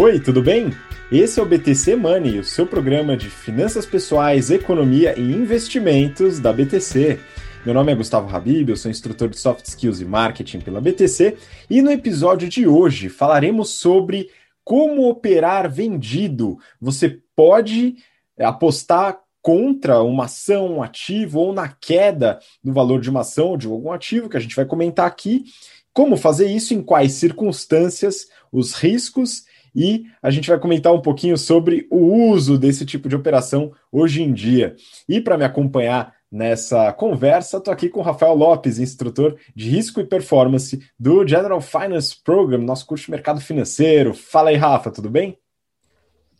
Oi, tudo bem? Esse é o BTC Money, o seu programa de finanças pessoais, economia e investimentos da BTC. Meu nome é Gustavo Habib, eu sou instrutor de Soft Skills e Marketing pela BTC e no episódio de hoje falaremos sobre como operar vendido. Você pode apostar contra uma ação, um ativo ou na queda do valor de uma ação ou de algum ativo que a gente vai comentar aqui. Como fazer isso, em quais circunstâncias, os riscos e a gente vai comentar um pouquinho sobre o uso desse tipo de operação hoje em dia. E para me acompanhar nessa conversa, estou aqui com o Rafael Lopes, instrutor de risco e performance do General Finance Program, nosso curso de mercado financeiro. Fala aí, Rafa, tudo bem?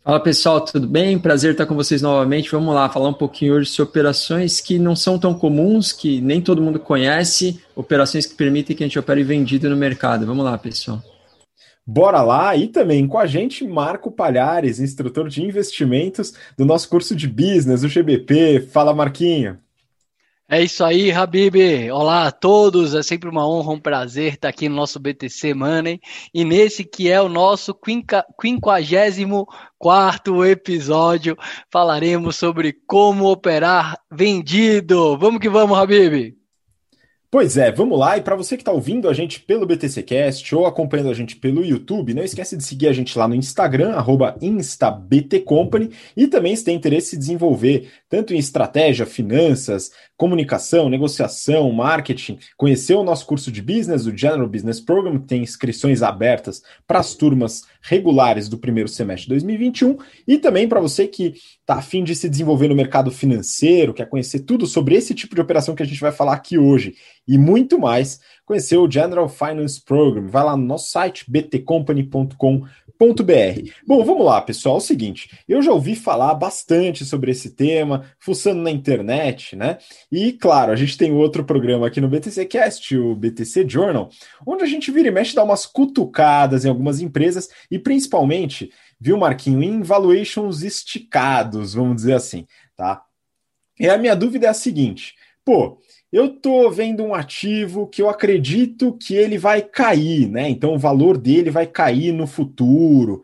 Fala pessoal, tudo bem? Prazer estar com vocês novamente. Vamos lá falar um pouquinho hoje sobre operações que não são tão comuns, que nem todo mundo conhece, operações que permitem que a gente opere vendido no mercado. Vamos lá, pessoal. Bora lá e também com a gente Marco Palhares, instrutor de investimentos do nosso curso de business, o GBP. Fala, Marquinho. É isso aí, Habib. Olá a todos. É sempre uma honra, um prazer estar aqui no nosso BTC Money e nesse que é o nosso 54 episódio, falaremos sobre como operar vendido. Vamos que vamos, Habib. Pois é, vamos lá. E para você que está ouvindo a gente pelo BTCcast ou acompanhando a gente pelo YouTube, não esquece de seguir a gente lá no Instagram, instabtcompany, e também se tem interesse em desenvolver tanto em estratégia, finanças, comunicação, negociação, marketing, conhecer o nosso curso de business, o General Business Program, que tem inscrições abertas para as turmas regulares do primeiro semestre de 2021, e também para você que está afim de se desenvolver no mercado financeiro, quer conhecer tudo sobre esse tipo de operação que a gente vai falar aqui hoje e muito mais, conhecer o General Finance Program. Vai lá no nosso site btcompany.com.br. Bom, vamos lá, pessoal. É o seguinte, eu já ouvi falar bastante sobre esse tema, fuçando na internet, né? E claro, a gente tem outro programa aqui no BTC Cast, o BTC Journal, onde a gente vira e mexe dá umas cutucadas em algumas empresas e principalmente, viu, Marquinho, em valuations esticados, vamos dizer assim, tá? E a minha dúvida é a seguinte: pô, eu estou vendo um ativo que eu acredito que ele vai cair, né? Então o valor dele vai cair no futuro.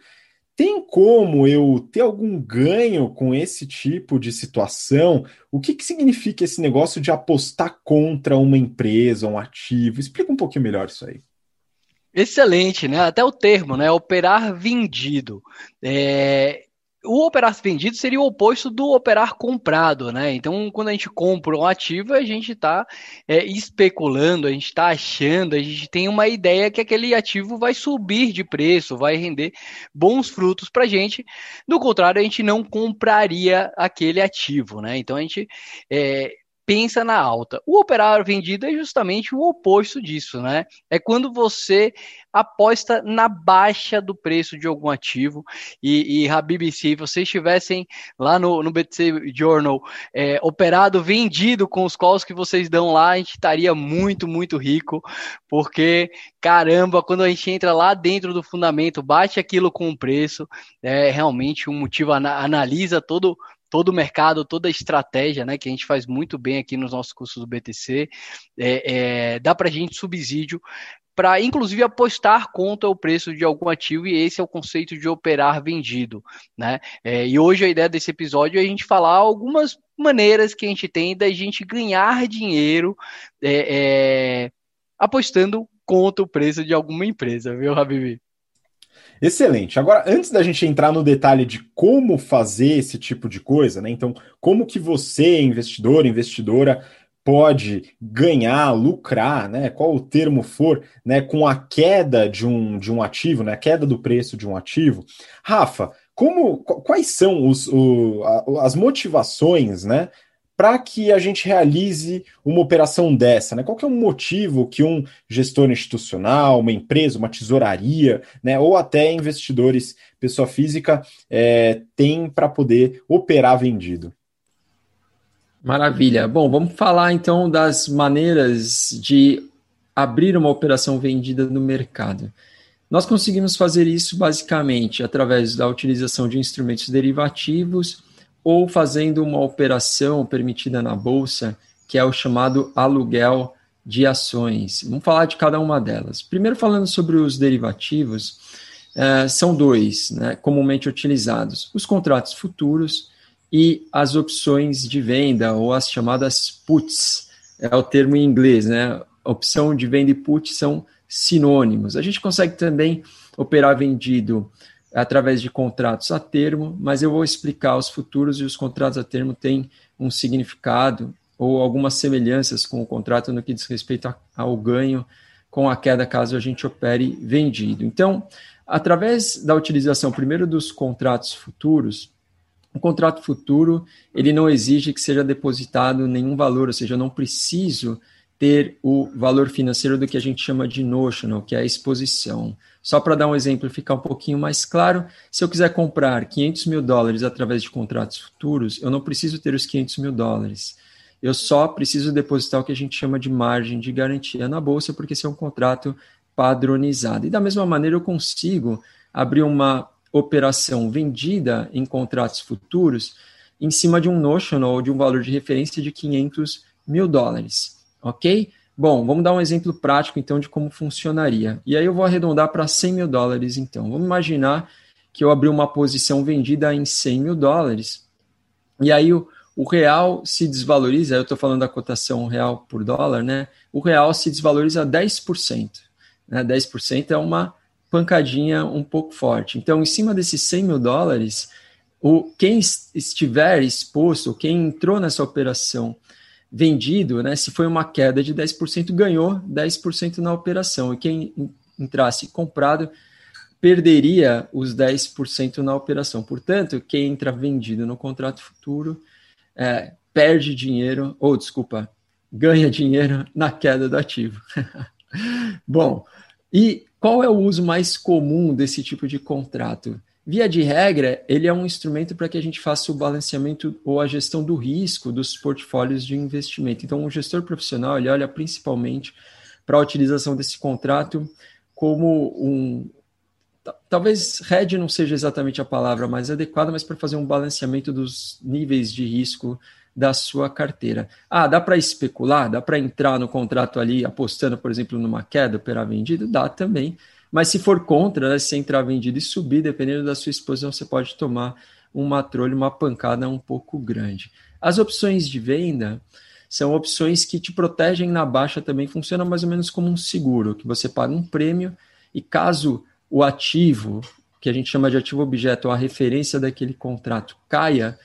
Tem como eu ter algum ganho com esse tipo de situação? O que, que significa esse negócio de apostar contra uma empresa, um ativo? Explica um pouquinho melhor isso aí. Excelente, né? Até o termo, né? Operar vendido. É, o operar vendido seria o oposto do operar comprado, né? Então, quando a gente compra um ativo, a gente está é, especulando, a gente está achando, a gente tem uma ideia que aquele ativo vai subir de preço, vai render bons frutos para a gente. Do contrário, a gente não compraria aquele ativo, né? Então, a gente é, pensa na alta. O operar vendido é justamente o oposto disso, né? É quando você aposta na baixa do preço de algum ativo. E, e Habib, se vocês estivessem lá no, no BTC Journal é, operado, vendido com os calls que vocês dão lá, a gente estaria muito, muito rico, porque caramba, quando a gente entra lá dentro do fundamento, bate aquilo com o preço, é realmente um motivo, analisa todo todo o mercado, toda a estratégia, né, que a gente faz muito bem aqui nos nossos cursos do BTC, é, é, dá para a gente subsídio para, inclusive, apostar contra o preço de algum ativo, e esse é o conceito de operar vendido, né? É, e hoje a ideia desse episódio é a gente falar algumas maneiras que a gente tem da gente ganhar dinheiro é, é, apostando contra o preço de alguma empresa, viu, Habibi? Excelente. Agora, antes da gente entrar no detalhe de como fazer esse tipo de coisa, né? Então, como que você, investidor, investidora, pode ganhar, lucrar, né? Qual o termo for, né? Com a queda de um, de um ativo, né? A queda do preço de um ativo. Rafa, como, quais são os, o, a, as motivações, né? para que a gente realize uma operação dessa? Né? Qual é o motivo que um gestor institucional, uma empresa, uma tesouraria, né, ou até investidores, pessoa física, é, tem para poder operar vendido? Maravilha. Bom, vamos falar então das maneiras de abrir uma operação vendida no mercado. Nós conseguimos fazer isso basicamente através da utilização de instrumentos derivativos ou fazendo uma operação permitida na bolsa, que é o chamado aluguel de ações. Vamos falar de cada uma delas. Primeiro, falando sobre os derivativos, é, são dois, né, comumente utilizados: os contratos futuros e as opções de venda, ou as chamadas puts, é o termo em inglês, né? Opção de venda e put são sinônimos. A gente consegue também operar vendido através de contratos a termo, mas eu vou explicar os futuros e os contratos a termo têm um significado ou algumas semelhanças com o contrato no que diz respeito ao ganho com a queda caso a gente opere vendido. Então, através da utilização primeiro dos contratos futuros, o contrato futuro ele não exige que seja depositado nenhum valor, ou seja, eu não preciso ter o valor financeiro do que a gente chama de notional, que é a exposição. Só para dar um exemplo e ficar um pouquinho mais claro, se eu quiser comprar 500 mil dólares através de contratos futuros, eu não preciso ter os 500 mil dólares. Eu só preciso depositar o que a gente chama de margem de garantia na bolsa, porque esse é um contrato padronizado. E da mesma maneira, eu consigo abrir uma operação vendida em contratos futuros em cima de um notional, de um valor de referência de 500 mil dólares ok? Bom, vamos dar um exemplo prático então de como funcionaria. E aí eu vou arredondar para 100 mil dólares então. Vamos imaginar que eu abri uma posição vendida em 100 mil dólares e aí o, o real se desvaloriza, eu estou falando da cotação real por dólar, né? O real se desvaloriza 10%. Né? 10% é uma pancadinha um pouco forte. Então, em cima desses 100 mil dólares, o, quem estiver exposto, quem entrou nessa operação vendido, né, se foi uma queda de 10%, ganhou 10% na operação. E quem entrasse comprado perderia os 10% na operação. Portanto, quem entra vendido no contrato futuro é, perde dinheiro, ou desculpa, ganha dinheiro na queda do ativo. Bom, e qual é o uso mais comum desse tipo de contrato? Via de regra, ele é um instrumento para que a gente faça o balanceamento ou a gestão do risco dos portfólios de investimento. Então, o gestor profissional ele olha principalmente para a utilização desse contrato como um. Talvez hedge não seja exatamente a palavra mais adequada, mas para fazer um balanceamento dos níveis de risco da sua carteira. Ah, dá para especular? Dá para entrar no contrato ali apostando, por exemplo, numa queda, operar vendido? Dá também mas se for contra, né, se entrar vendido e subir, dependendo da sua exposição, você pode tomar uma trolha, uma pancada um pouco grande. As opções de venda são opções que te protegem na baixa também, funciona mais ou menos como um seguro, que você paga um prêmio e caso o ativo, que a gente chama de ativo objeto, a referência daquele contrato caia,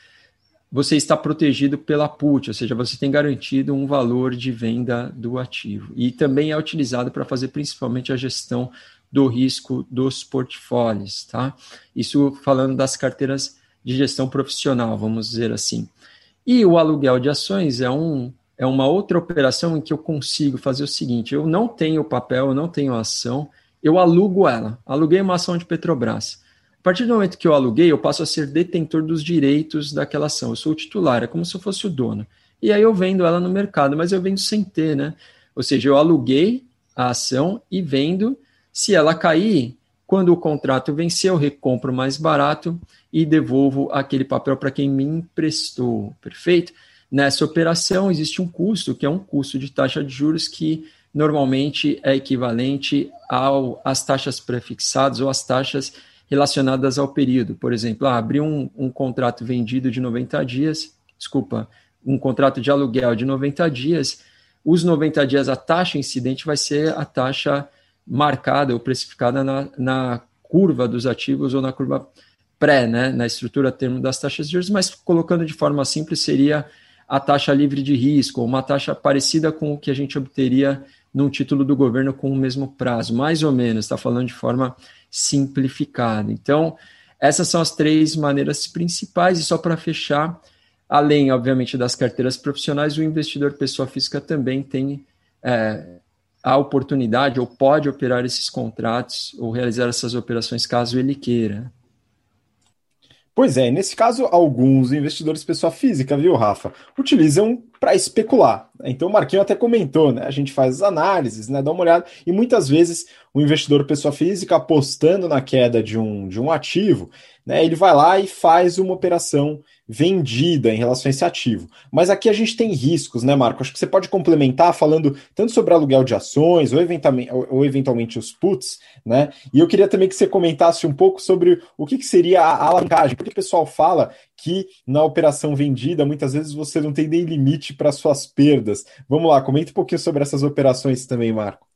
você está protegido pela put, ou seja, você tem garantido um valor de venda do ativo. E também é utilizado para fazer principalmente a gestão do risco dos portfólios, tá? Isso falando das carteiras de gestão profissional, vamos dizer assim. E o aluguel de ações é, um, é uma outra operação em que eu consigo fazer o seguinte: eu não tenho papel, eu não tenho ação, eu alugo ela. Aluguei uma ação de Petrobras. A partir do momento que eu aluguei, eu passo a ser detentor dos direitos daquela ação. Eu sou o titular, é como se eu fosse o dono. E aí eu vendo ela no mercado, mas eu vendo sem ter, né? Ou seja, eu aluguei a ação e vendo se ela cair, quando o contrato vencer, eu recompro mais barato e devolvo aquele papel para quem me emprestou. Perfeito? Nessa operação existe um custo, que é um custo de taxa de juros que normalmente é equivalente ao, às taxas prefixadas ou às taxas relacionadas ao período. Por exemplo, ah, abri um, um contrato vendido de 90 dias, desculpa, um contrato de aluguel de 90 dias, os 90 dias a taxa incidente vai ser a taxa marcada ou precificada na, na curva dos ativos ou na curva pré, né, na estrutura termo das taxas de juros, mas colocando de forma simples seria a taxa livre de risco, uma taxa parecida com o que a gente obteria num título do governo com o mesmo prazo, mais ou menos, está falando de forma simplificada. Então, essas são as três maneiras principais, e só para fechar, além, obviamente, das carteiras profissionais, o investidor pessoa física também tem é, a oportunidade ou pode operar esses contratos ou realizar essas operações caso ele queira. Pois é, nesse caso, alguns investidores pessoa física, viu, Rafa, utilizam para especular. Então o Marquinho até comentou, né? A gente faz as análises, né? Dá uma olhada, e muitas vezes o investidor pessoa física apostando na queda de um, de um ativo, né, ele vai lá e faz uma operação vendida em relação a esse ativo. Mas aqui a gente tem riscos, né, Marco? Acho que você pode complementar falando tanto sobre aluguel de ações ou eventualmente, ou eventualmente os puts, né? E eu queria também que você comentasse um pouco sobre o que, que seria a alavancagem, porque o pessoal fala que na operação vendida muitas vezes você não tem nem limite para suas perdas. Vamos lá, comente um pouquinho sobre essas operações também, Marco.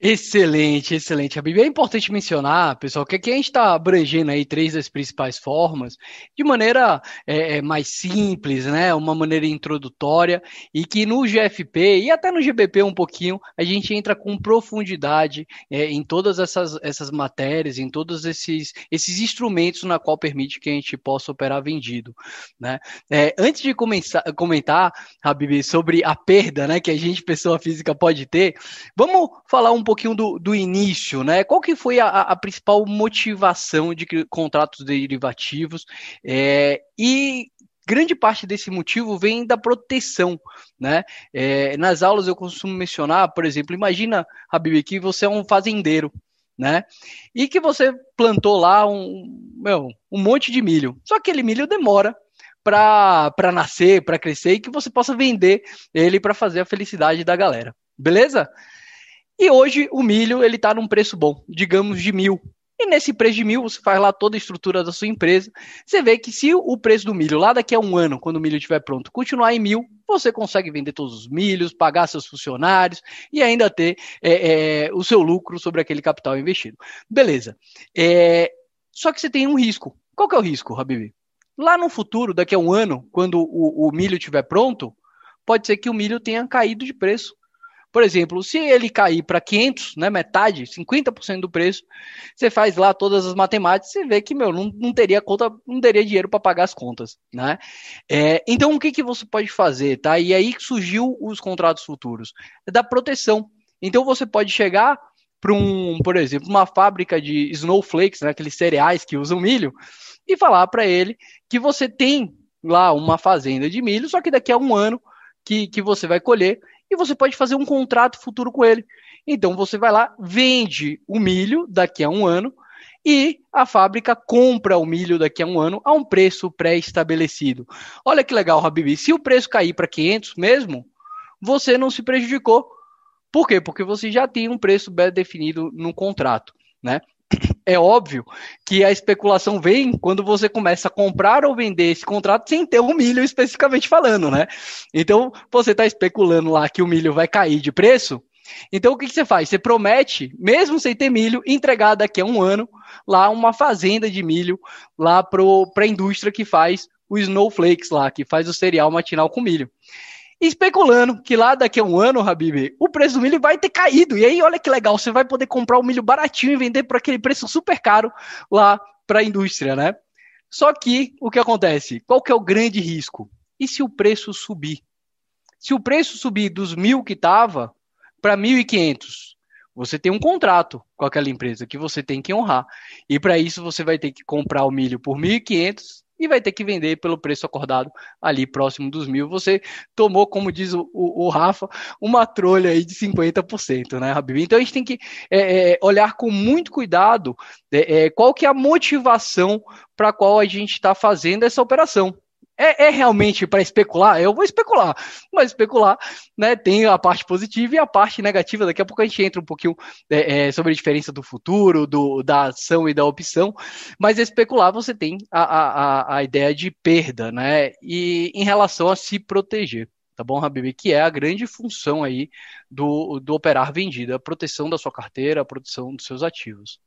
Excelente, excelente, Habib. É importante mencionar, pessoal, que aqui a gente está abrangendo aí três das principais formas de maneira é, é, mais simples, né? Uma maneira introdutória, e que no GFP e até no GBP um pouquinho, a gente entra com profundidade é, em todas essas, essas matérias, em todos esses, esses instrumentos na qual permite que a gente possa operar vendido. Né? É, antes de começar, comentar, Habib, sobre a perda né, que a gente, pessoa física, pode ter, vamos falar um pouco pouquinho do, do início, né? Qual que foi a, a principal motivação de contratos derivativos? É, e grande parte desse motivo vem da proteção, né? É, nas aulas eu costumo mencionar, por exemplo, imagina, Habib, que você é um fazendeiro, né? E que você plantou lá um, meu, um monte de milho. Só que aquele milho demora para nascer, para crescer e que você possa vender ele para fazer a felicidade da galera. Beleza? E hoje o milho ele está num preço bom, digamos de mil. E nesse preço de mil, você faz lá toda a estrutura da sua empresa. Você vê que se o preço do milho lá daqui a um ano, quando o milho estiver pronto, continuar em mil, você consegue vender todos os milhos, pagar seus funcionários e ainda ter é, é, o seu lucro sobre aquele capital investido. Beleza. É, só que você tem um risco. Qual que é o risco, Habib? Lá no futuro, daqui a um ano, quando o, o milho estiver pronto, pode ser que o milho tenha caído de preço por exemplo, se ele cair para 500, né, metade, 50% do preço, você faz lá todas as matemáticas, você vê que meu, não, não teria conta, não teria dinheiro para pagar as contas, né? É, então o que, que você pode fazer, tá? E aí surgiu os contratos futuros, é da proteção. Então você pode chegar para um, por exemplo, uma fábrica de snowflakes, né, aqueles cereais que usam milho, e falar para ele que você tem lá uma fazenda de milho, só que daqui a um ano que, que você vai colher e você pode fazer um contrato futuro com ele. Então você vai lá, vende o milho daqui a um ano e a fábrica compra o milho daqui a um ano a um preço pré-estabelecido. Olha que legal, Habibi. Se o preço cair para 500 mesmo, você não se prejudicou. Por quê? Porque você já tem um preço bem definido no contrato, né? É óbvio que a especulação vem quando você começa a comprar ou vender esse contrato sem ter o milho especificamente falando, né? Então, você está especulando lá que o milho vai cair de preço. Então, o que, que você faz? Você promete, mesmo sem ter milho, entregar daqui a um ano lá uma fazenda de milho lá para a indústria que faz o Snowflakes lá, que faz o cereal matinal com milho especulando que lá daqui a um ano, Habib, o preço do milho vai ter caído. E aí, olha que legal, você vai poder comprar o milho baratinho e vender por aquele preço super caro lá para a indústria, né? Só que o que acontece? Qual que é o grande risco? E se o preço subir? Se o preço subir dos mil que estava para 1.500, você tem um contrato com aquela empresa que você tem que honrar. E para isso você vai ter que comprar o milho por 1.500 e vai ter que vender pelo preço acordado ali próximo dos mil. Você tomou, como diz o, o, o Rafa, uma trolha aí de 50%, né, Habib? Então a gente tem que é, é, olhar com muito cuidado é, é qual que é a motivação para qual a gente está fazendo essa operação. É, é realmente para especular? Eu vou especular, mas especular né, tem a parte positiva e a parte negativa. Daqui a pouco a gente entra um pouquinho é, é, sobre a diferença do futuro, do, da ação e da opção, mas especular você tem a, a, a ideia de perda, né? E em relação a se proteger tá bom, Habib? Que é a grande função aí do, do operar vendida, a proteção da sua carteira, a proteção dos seus ativos.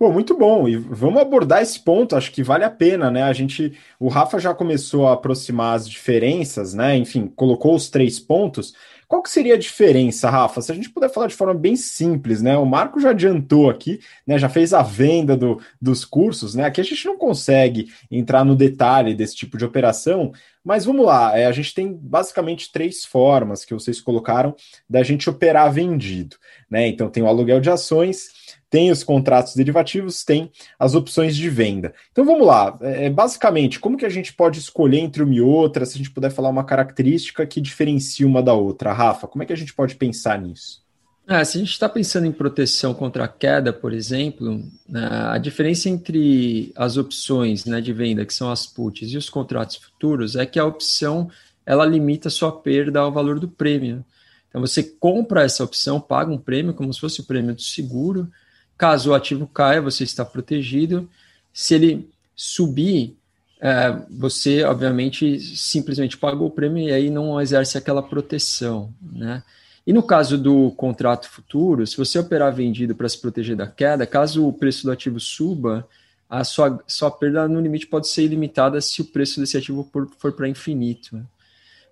Pô, muito bom. E vamos abordar esse ponto, acho que vale a pena, né? A gente, o Rafa já começou a aproximar as diferenças, né? Enfim, colocou os três pontos. Qual que seria a diferença, Rafa? Se a gente puder falar de forma bem simples, né? O Marco já adiantou aqui, né? Já fez a venda do, dos cursos, né? Aqui a gente não consegue entrar no detalhe desse tipo de operação, mas vamos lá. É, a gente tem basicamente três formas que vocês colocaram da gente operar vendido, né? Então tem o aluguel de ações tem os contratos derivativos, tem as opções de venda. Então vamos lá, é, é, basicamente, como que a gente pode escolher entre uma e outra, se a gente puder falar uma característica que diferencia uma da outra? Rafa, como é que a gente pode pensar nisso? É, se a gente está pensando em proteção contra a queda, por exemplo, né, a diferença entre as opções né, de venda, que são as puts, e os contratos futuros, é que a opção ela limita a sua perda ao valor do prêmio. Então você compra essa opção, paga um prêmio, como se fosse o prêmio do seguro. Caso o ativo caia, você está protegido. Se ele subir, é, você obviamente simplesmente paga o prêmio e aí não exerce aquela proteção, né? E no caso do contrato futuro, se você operar vendido para se proteger da queda, caso o preço do ativo suba, a sua, sua perda no limite pode ser ilimitada se o preço desse ativo for, for para infinito.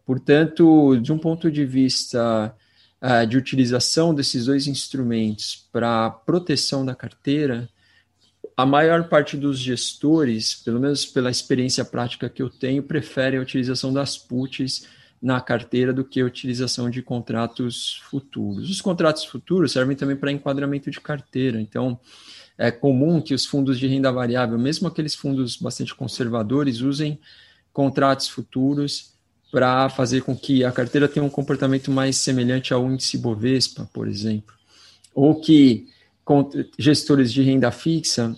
Portanto, de um ponto de vista uh, de utilização desses dois instrumentos para proteção da carteira, a maior parte dos gestores, pelo menos pela experiência prática que eu tenho, prefere a utilização das puts na carteira do que a utilização de contratos futuros. Os contratos futuros servem também para enquadramento de carteira, então é comum que os fundos de renda variável, mesmo aqueles fundos bastante conservadores, usem contratos futuros para fazer com que a carteira tenha um comportamento mais semelhante ao índice Bovespa, por exemplo, ou que gestores de renda fixa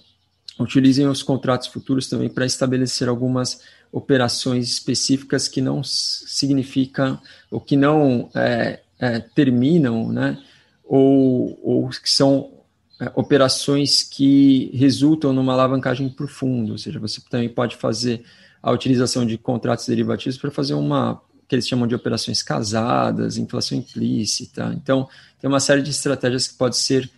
utilizem os contratos futuros também para estabelecer algumas operações específicas que não significam, ou que não é, é, terminam, né? ou, ou que são é, operações que resultam numa alavancagem por fundo, ou seja, você também pode fazer a utilização de contratos derivativos para fazer uma que eles chamam de operações casadas, inflação implícita. Então, tem uma série de estratégias que pode ser,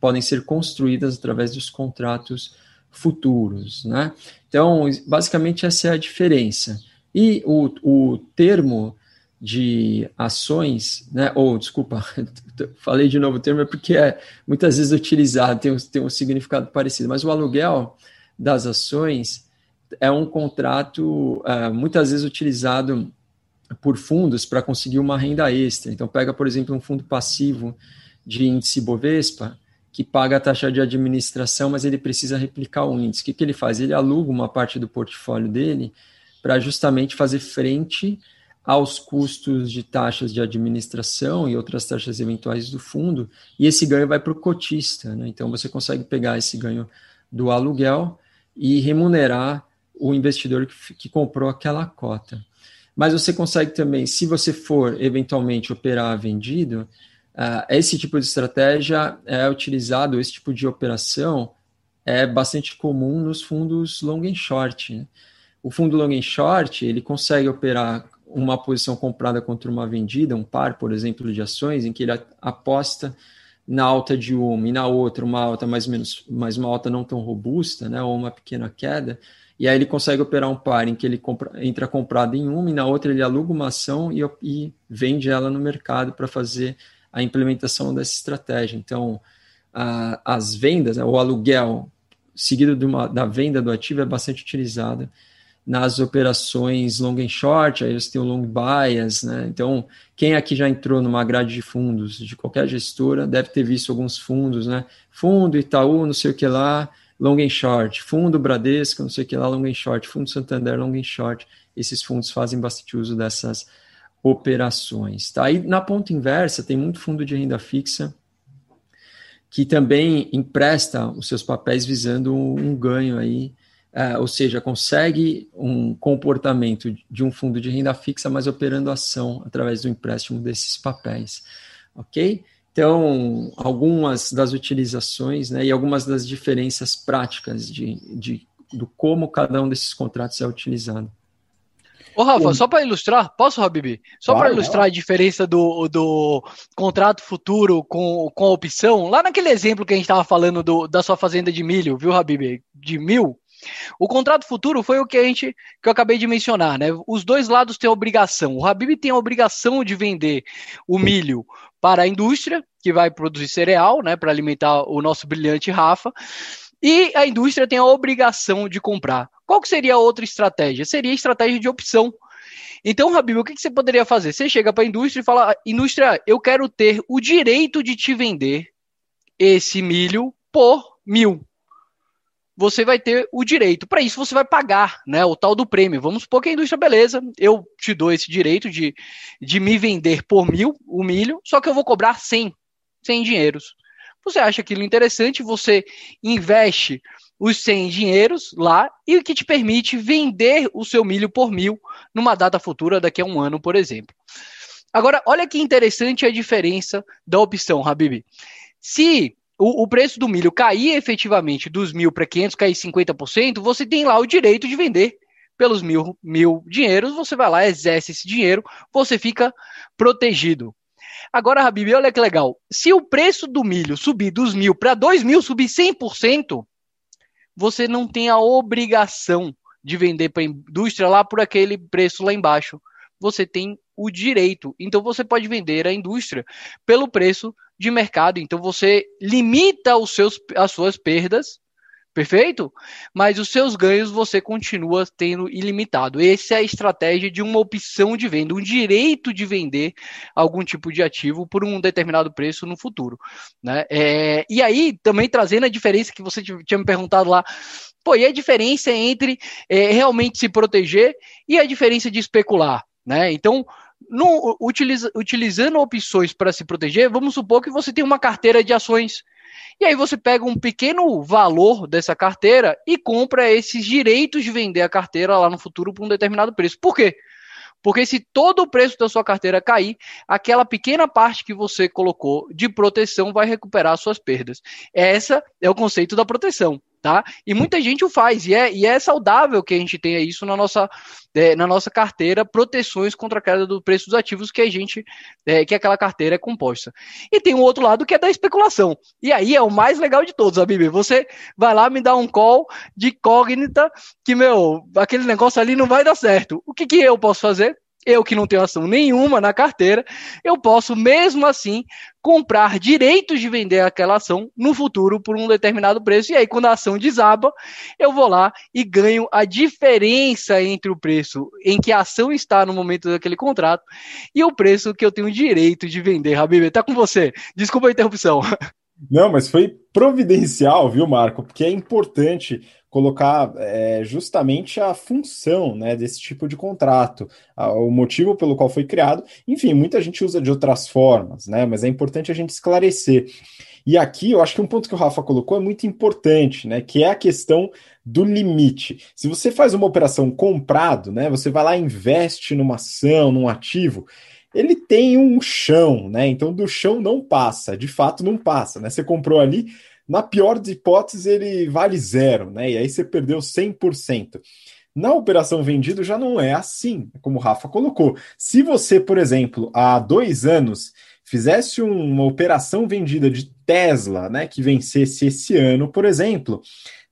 podem ser construídas através dos contratos futuros, né? Então, basicamente essa é a diferença. E o, o termo de ações, né? Ou, desculpa, falei de novo o termo, é porque é muitas vezes utilizado, tem um, tem um significado parecido, mas o aluguel das ações é um contrato uh, muitas vezes utilizado por fundos para conseguir uma renda extra. Então, pega, por exemplo, um fundo passivo de índice Bovespa, que paga a taxa de administração, mas ele precisa replicar o índice. O que, que ele faz? Ele aluga uma parte do portfólio dele para justamente fazer frente aos custos de taxas de administração e outras taxas eventuais do fundo, e esse ganho vai para o cotista. Né? Então você consegue pegar esse ganho do aluguel e remunerar o investidor que, que comprou aquela cota. Mas você consegue também, se você for eventualmente operar vendido, esse tipo de estratégia é utilizado, esse tipo de operação é bastante comum nos fundos long and short. Né? O fundo long and short ele consegue operar uma posição comprada contra uma vendida, um par, por exemplo, de ações, em que ele aposta na alta de uma e na outra uma alta mais menos, mais uma alta não tão robusta, né, ou uma pequena queda, e aí ele consegue operar um par em que ele compra, entra comprado em uma e na outra ele aluga uma ação e, e vende ela no mercado para fazer a implementação dessa estratégia. Então, a, as vendas, né, o aluguel seguido uma, da venda do ativo é bastante utilizado nas operações long and short, aí você tem o long bias, né? Então, quem aqui já entrou numa grade de fundos de qualquer gestora deve ter visto alguns fundos, né? Fundo Itaú, não sei o que lá, long and short, fundo Bradesco, não sei o que lá, long and short, fundo Santander, long and short. Esses fundos fazem bastante uso dessas operações. Tá? E na ponta inversa, tem muito fundo de renda fixa que também empresta os seus papéis visando um, ganho aí, é, ou seja, consegue um comportamento de um fundo de renda fixa, mas operando ação através do empréstimo desses papéis, ok? Então, algumas das utilizações né, e algumas das diferenças práticas de, de, do como cada um desses contratos é utilizado. Ô, Rafa, só para ilustrar, posso, Habibi? Só para ilustrar a diferença do, do contrato futuro com, com a opção, lá naquele exemplo que a gente estava falando do, da sua fazenda de milho, viu, Habibi? De mil. O contrato futuro foi o que a gente que eu acabei de mencionar, né? Os dois lados têm obrigação. O Habib tem a obrigação de vender o milho para a indústria, que vai produzir cereal, né, para alimentar o nosso brilhante Rafa. E a indústria tem a obrigação de comprar. Qual que seria a outra estratégia? Seria a estratégia de opção. Então, Habib, o que, que você poderia fazer? Você chega para a indústria e fala: indústria, eu quero ter o direito de te vender esse milho por mil. Você vai ter o direito. Para isso, você vai pagar né, o tal do prêmio. Vamos supor que a indústria, beleza, eu te dou esse direito de, de me vender por mil o milho, só que eu vou cobrar 100 100 dinheiros. Você acha aquilo interessante, você investe os 100 dinheiros lá e o que te permite vender o seu milho por mil numa data futura, daqui a um ano, por exemplo. Agora, olha que interessante a diferença da opção, Habib. Se o, o preço do milho cair efetivamente dos mil para 500, cair 50%, você tem lá o direito de vender pelos mil, mil dinheiros, você vai lá, exerce esse dinheiro, você fica protegido. Agora, Habib, olha que legal. Se o preço do milho subir dos mil para dois mil, subir 100%, você não tem a obrigação de vender para a indústria lá por aquele preço lá embaixo. Você tem o direito. Então você pode vender à indústria pelo preço de mercado. Então você limita os seus, as suas perdas Perfeito? Mas os seus ganhos você continua tendo ilimitado. Essa é a estratégia de uma opção de venda, um direito de vender algum tipo de ativo por um determinado preço no futuro. Né? É, e aí, também trazendo a diferença que você tinha me perguntado lá, pô, e a diferença entre é, realmente se proteger e a diferença de especular? Né? Então, no, utiliza, utilizando opções para se proteger, vamos supor que você tem uma carteira de ações e aí você pega um pequeno valor dessa carteira e compra esses direitos de vender a carteira lá no futuro por um determinado preço. Por quê? Porque se todo o preço da sua carteira cair, aquela pequena parte que você colocou de proteção vai recuperar suas perdas. Essa é o conceito da proteção tá? E muita gente o faz, e é, e é saudável que a gente tenha isso na nossa, é, na nossa carteira, proteções contra a queda do preço dos ativos que a gente, é, que aquela carteira é composta. E tem um outro lado que é da especulação. E aí é o mais legal de todos, a Bibi. Você vai lá me dar um call de incógnita que, meu, aquele negócio ali não vai dar certo. O que, que eu posso fazer? Eu que não tenho ação nenhuma na carteira, eu posso mesmo assim comprar direitos de vender aquela ação no futuro por um determinado preço. E aí, quando a ação desaba, eu vou lá e ganho a diferença entre o preço em que a ação está no momento daquele contrato e o preço que eu tenho direito de vender. Habib, tá com você. Desculpa a interrupção. Não, mas foi providencial, viu, Marco? Porque é importante colocar é, justamente a função né, desse tipo de contrato, a, o motivo pelo qual foi criado. Enfim, muita gente usa de outras formas, né? Mas é importante a gente esclarecer. E aqui eu acho que um ponto que o Rafa colocou é muito importante, né? Que é a questão do limite. Se você faz uma operação comprado, né? Você vai lá e investe numa ação, num ativo ele tem um chão, né? Então do chão não passa, de fato não passa, né? Você comprou ali, na pior das hipóteses, ele vale zero, né? E aí você perdeu 100%. Na operação vendido já não é assim, como o Rafa colocou. Se você, por exemplo, há dois anos fizesse uma operação vendida de Tesla, né, que vencesse esse ano, por exemplo,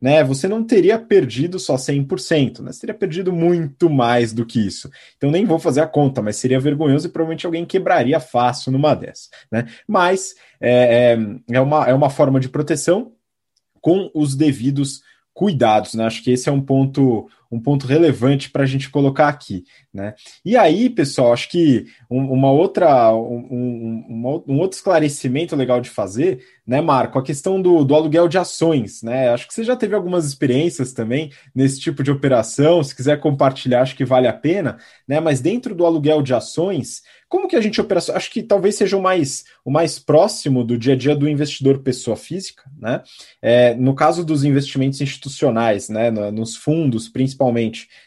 né, você não teria perdido só 100%, né, você teria perdido muito mais do que isso. Então nem vou fazer a conta, mas seria vergonhoso e provavelmente alguém quebraria fácil numa dessa. Né? Mas é, é, é, uma, é uma forma de proteção com os devidos cuidados, né? Acho que esse é um ponto, um ponto relevante para a gente colocar aqui, né? E aí, pessoal, acho que um, uma outra, um, um, um, outro esclarecimento legal de fazer, né, Marco, a questão do, do aluguel de ações, né? Acho que você já teve algumas experiências também nesse tipo de operação, se quiser compartilhar, acho que vale a pena, né? Mas dentro do aluguel de ações, como que a gente opera? Acho que talvez seja o mais, o mais próximo do dia a dia do investidor pessoa física, né? É, no caso dos investimentos institucionais, né? Nos fundos, principalmente,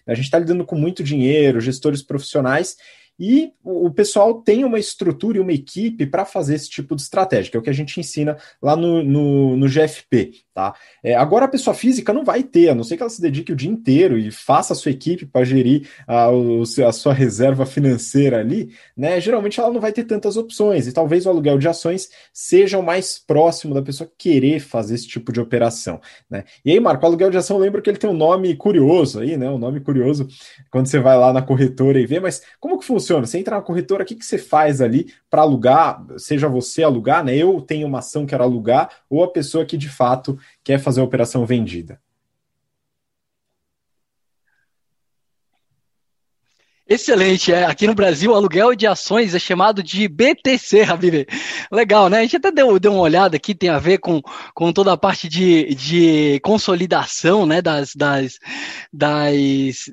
a gente está lidando com muito dinheiro, gestores profissionais e o pessoal tem uma estrutura e uma equipe para fazer esse tipo de estratégia, que é o que a gente ensina lá no, no, no GFP. Tá? É, agora a pessoa física não vai ter, a não ser que ela se dedique o dia inteiro e faça a sua equipe para gerir a, o, a sua reserva financeira ali, né? Geralmente ela não vai ter tantas opções, e talvez o aluguel de ações seja o mais próximo da pessoa querer fazer esse tipo de operação. Né? E aí, Marco, o aluguel de ação, eu lembro que ele tem um nome curioso aí, né? Um nome curioso quando você vai lá na corretora e vê, mas como que funciona? Funciona? Você entra na corretora, o que, que você faz ali para alugar? Seja você alugar, né? Eu tenho uma ação que quero alugar, ou a pessoa que de fato quer fazer a operação vendida. Excelente, é. Aqui no Brasil, o aluguel de ações é chamado de BTC, Habib. Legal, né? A gente até deu, deu uma olhada aqui, tem a ver com, com toda a parte de, de consolidação, né? Das, das, das,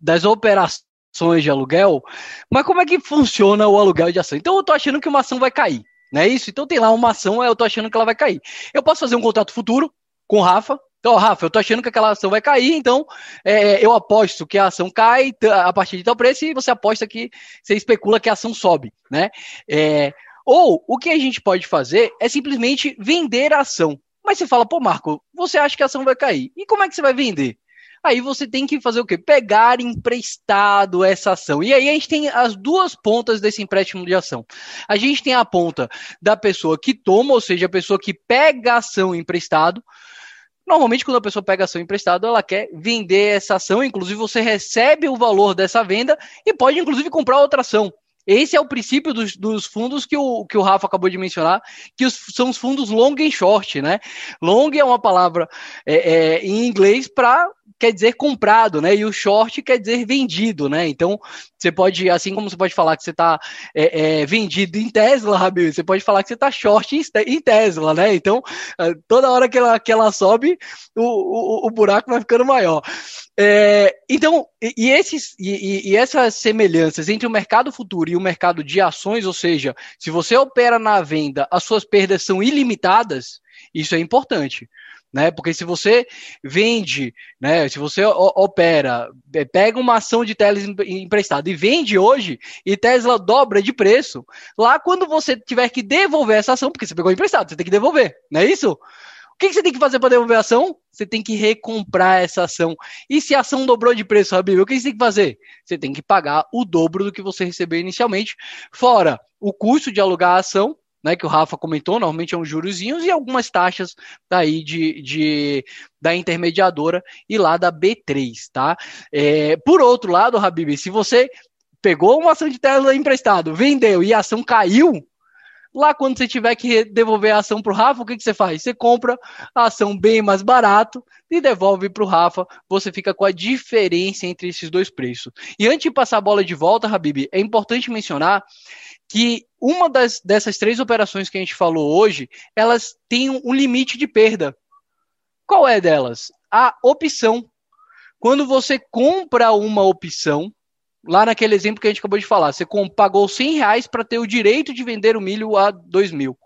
das operações ações de aluguel, mas como é que funciona o aluguel de ação? Então eu tô achando que uma ação vai cair. Não é isso? Então tem lá uma ação, eu tô achando que ela vai cair. Eu posso fazer um contrato futuro com o Rafa. Então, Rafa, eu tô achando que aquela ação vai cair, então é, eu aposto que a ação cai a partir de tal preço e você aposta que você especula que a ação sobe, né? É, ou o que a gente pode fazer é simplesmente vender a ação. Mas você fala, pô, Marco, você acha que a ação vai cair? E como é que você vai vender? Aí você tem que fazer o quê? Pegar emprestado essa ação. E aí a gente tem as duas pontas desse empréstimo de ação. A gente tem a ponta da pessoa que toma, ou seja, a pessoa que pega a ação emprestado. Normalmente, quando a pessoa pega ação emprestado, ela quer vender essa ação, inclusive você recebe o valor dessa venda e pode, inclusive, comprar outra ação. Esse é o princípio dos, dos, fundos que o, que o Rafa acabou de mencionar, que os, são os fundos long e short, né? Long é uma palavra é, é, em inglês para quer dizer comprado, né? E o short quer dizer vendido, né? Então, você pode, assim como você pode falar que você está é, é, vendido em Tesla, Rabi, você pode falar que você está short em, Tesla, né? Então, é, toda hora que ela, que ela sobe, o, o, o buraco vai ficando maior. É, então, e, esses, e, e, essas semelhanças entre o mercado futuro e o mercado de ações, ou seja, se você opera na venda, as suas perdas são ilimitadas, isso é importante né? Porque se você vende, né? Se você opera, é, pega uma ação de Tesla emprestada e vende hoje, e Tesla dobra de preço, lá quando você tiver que devolver essa ação, porque você pegou emprestado, você tem que devolver, não é isso? O que você tem que fazer para devolver a ação? Você tem que recomprar essa ação. E se a ação dobrou de preço, Rabib, o que você tem que fazer? Você tem que pagar o dobro do que você recebeu inicialmente, fora o custo de alugar a ação né, que o Rafa comentou, normalmente é um jurozinhos e algumas taxas daí de, de da intermediadora e lá da B3, tá? É, por outro lado, Habib, se você pegou uma ação de Tesla emprestado, vendeu e a ação caiu, lá quando você tiver que devolver a ação para o Rafa, o que, que você faz? Você compra a ação bem mais barato e devolve para o Rafa, você fica com a diferença entre esses dois preços. E antes de passar a bola de volta, Habib, é importante mencionar que uma das, dessas três operações que a gente falou hoje, elas têm um limite de perda. Qual é delas? A opção. Quando você compra uma opção, lá naquele exemplo que a gente acabou de falar, você pagou 100 reais para ter o direito de vender o milho a 2 mil.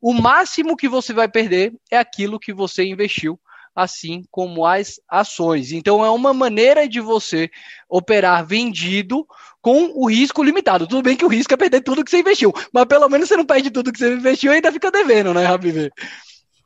O máximo que você vai perder é aquilo que você investiu assim como as ações. Então é uma maneira de você operar vendido com o risco limitado. Tudo bem que o risco é perder tudo que você investiu, mas pelo menos você não perde tudo que você investiu e ainda fica devendo, né, Rabi?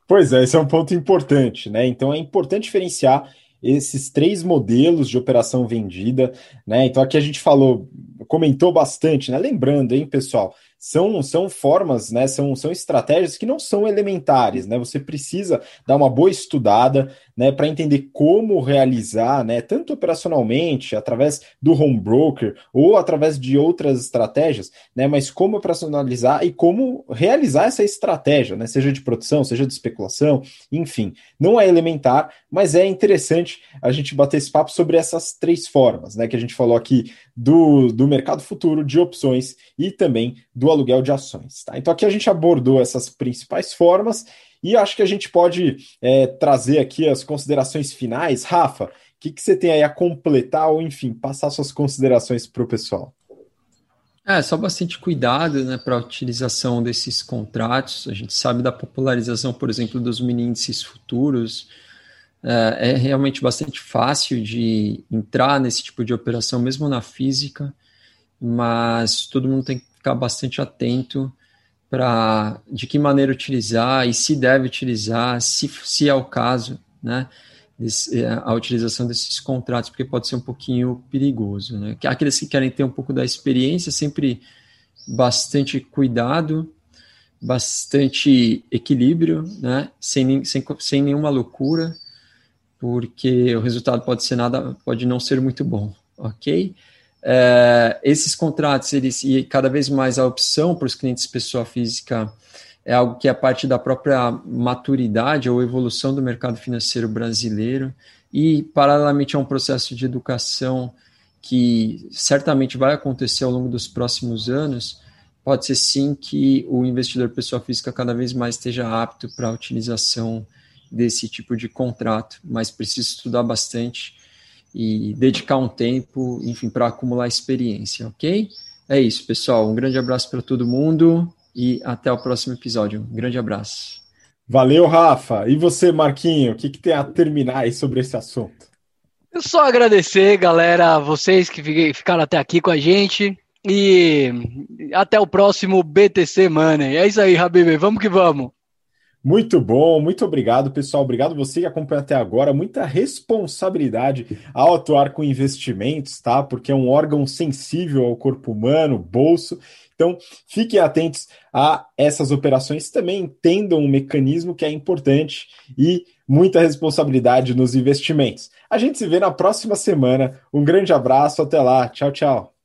Pois é, esse é um ponto importante, né? Então é importante diferenciar esses três modelos de operação vendida, né? Então aqui a gente falou, comentou bastante, né? Lembrando, hein, pessoal, são, são formas, né, são, são estratégias que não são elementares, né? Você precisa dar uma boa estudada, né, para entender como realizar, né, tanto operacionalmente, através do home broker ou através de outras estratégias, né, mas como operacionalizar e como realizar essa estratégia, né, seja de produção, seja de especulação, enfim. Não é elementar, mas é interessante a gente bater esse papo sobre essas três formas, né, que a gente falou aqui do, do mercado futuro de opções e também do aluguel de ações. Tá? Então aqui a gente abordou essas principais formas e acho que a gente pode é, trazer aqui as considerações finais. Rafa, o que, que você tem aí a completar ou, enfim, passar suas considerações para o pessoal? É, só bastante cuidado né, para a utilização desses contratos. A gente sabe da popularização, por exemplo, dos mini futuros. É, é realmente bastante fácil de entrar nesse tipo de operação, mesmo na física, mas todo mundo tem que ficar bastante atento para de que maneira utilizar e se deve utilizar, se, se é o caso, né? Desse, é, a utilização desses contratos, porque pode ser um pouquinho perigoso. Né? Aqueles que querem ter um pouco da experiência, sempre bastante cuidado, bastante equilíbrio, né? sem, sem, sem nenhuma loucura, porque o resultado pode ser nada, pode não ser muito bom, ok? É, esses contratos, eles, e cada vez mais a opção para os clientes pessoa física é algo que é parte da própria maturidade ou evolução do mercado financeiro brasileiro e, paralelamente, é um processo de educação que certamente vai acontecer ao longo dos próximos anos, pode ser sim que o investidor pessoa física cada vez mais esteja apto para a utilização desse tipo de contrato, mas precisa estudar bastante e dedicar um tempo, enfim, para acumular experiência, ok? É isso, pessoal. Um grande abraço para todo mundo e até o próximo episódio. Um grande abraço. Valeu, Rafa. E você, Marquinho, o que, que tem a terminar aí sobre esse assunto? Eu só agradecer, galera, vocês que ficaram até aqui com a gente. E até o próximo BTC Money. É isso aí, Habib. Vamos que vamos. Muito bom, muito obrigado, pessoal. Obrigado você que acompanha até agora. Muita responsabilidade ao atuar com investimentos, tá? Porque é um órgão sensível ao corpo humano, bolso. Então, fiquem atentos a essas operações. Também entendam o mecanismo que é importante e muita responsabilidade nos investimentos. A gente se vê na próxima semana. Um grande abraço, até lá. Tchau, tchau.